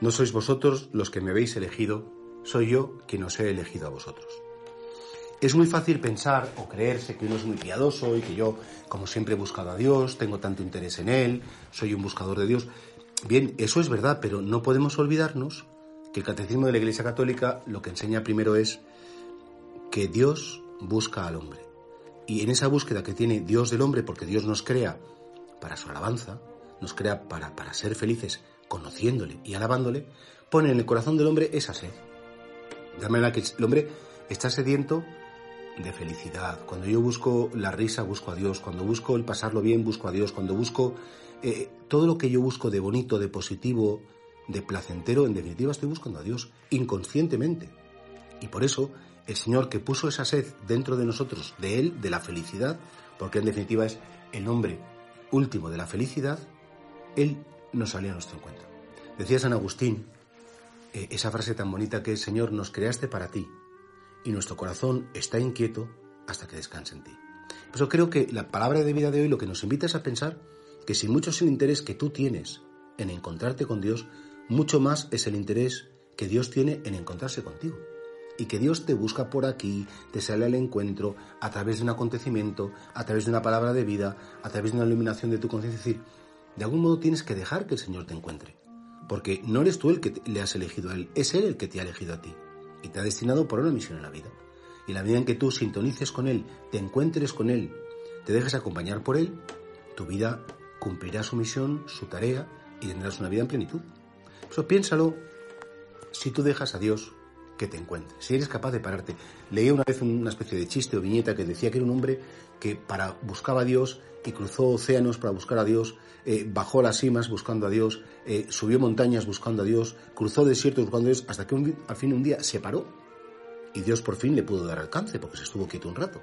No sois vosotros los que me habéis elegido, soy yo quien os he elegido a vosotros. Es muy fácil pensar o creerse que uno es muy piadoso y que yo, como siempre, he buscado a Dios, tengo tanto interés en Él, soy un buscador de Dios. Bien, eso es verdad, pero no podemos olvidarnos que el Catecismo de la Iglesia Católica lo que enseña primero es que Dios busca al hombre. Y en esa búsqueda que tiene Dios del hombre, porque Dios nos crea para su alabanza, nos crea para, para ser felices conociéndole y alabándole, pone en el corazón del hombre esa sed. De manera que el hombre está sediento de felicidad. Cuando yo busco la risa, busco a Dios. Cuando busco el pasarlo bien, busco a Dios. Cuando busco eh, todo lo que yo busco de bonito, de positivo, de placentero, en definitiva estoy buscando a Dios inconscientemente. Y por eso el Señor que puso esa sed dentro de nosotros, de Él, de la felicidad, porque en definitiva es el nombre último de la felicidad, Él nos salía a nuestro encuentro. Decía San Agustín eh, esa frase tan bonita que es, Señor, nos creaste para ti y nuestro corazón está inquieto hasta que descanse en ti. Por eso creo que la palabra de vida de hoy lo que nos invita es a pensar que si mucho es el interés que tú tienes en encontrarte con Dios, mucho más es el interés que Dios tiene en encontrarse contigo. Y que Dios te busca por aquí, te sale al encuentro a través de un acontecimiento, a través de una palabra de vida, a través de una iluminación de tu conciencia. Es decir, de algún modo tienes que dejar que el Señor te encuentre. Porque no eres tú el que le has elegido a Él, es Él el que te ha elegido a ti. Y te ha destinado por una misión en la vida. Y la medida en que tú sintonices con Él, te encuentres con Él, te dejes acompañar por Él, tu vida cumplirá su misión, su tarea y tendrás una vida en plenitud. Eso piénsalo si tú dejas a Dios que te encuentre, si eres capaz de pararte. Leí una vez una especie de chiste o viñeta que decía que era un hombre que para buscaba a Dios y cruzó océanos para buscar a Dios, eh, bajó las cimas buscando a Dios, eh, subió montañas buscando a Dios, cruzó desiertos buscando a Dios, hasta que al fin un día se paró y Dios por fin le pudo dar alcance porque se estuvo quieto un rato.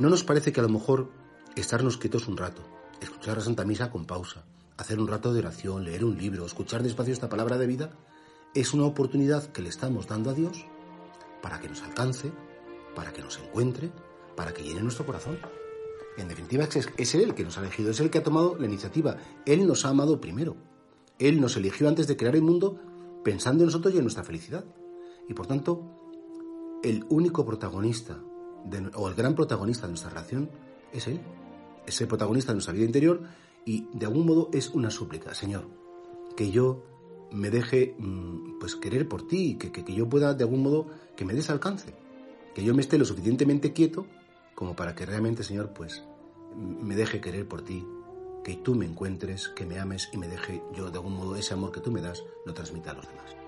¿No nos parece que a lo mejor estarnos quietos un rato, escuchar la Santa Misa con pausa, hacer un rato de oración, leer un libro, escuchar despacio esta palabra de vida, es una oportunidad que le estamos dando a Dios para que nos alcance, para que nos encuentre, para que llene nuestro corazón? En definitiva, es, Él el que nos ha elegido, es el que ha tomado la iniciativa. Él nos ha amado primero. Él nos eligió antes de crear el mundo pensando en nosotros y en nuestra felicidad. Y por tanto, el único protagonista, o el gran protagonista de nuestra relación, es Él. Es el protagonista de nuestra vida interior y de algún modo es una súplica. Señor, que yo me deje mm, pues querer por ti, que, que, que yo pueda de algún modo que me des alcance, que yo me esté lo suficientemente quieto como para que realmente, Señor, pues me deje querer por ti, que tú me encuentres, que me ames y me deje yo de algún modo ese amor que tú me das, lo transmita a los demás.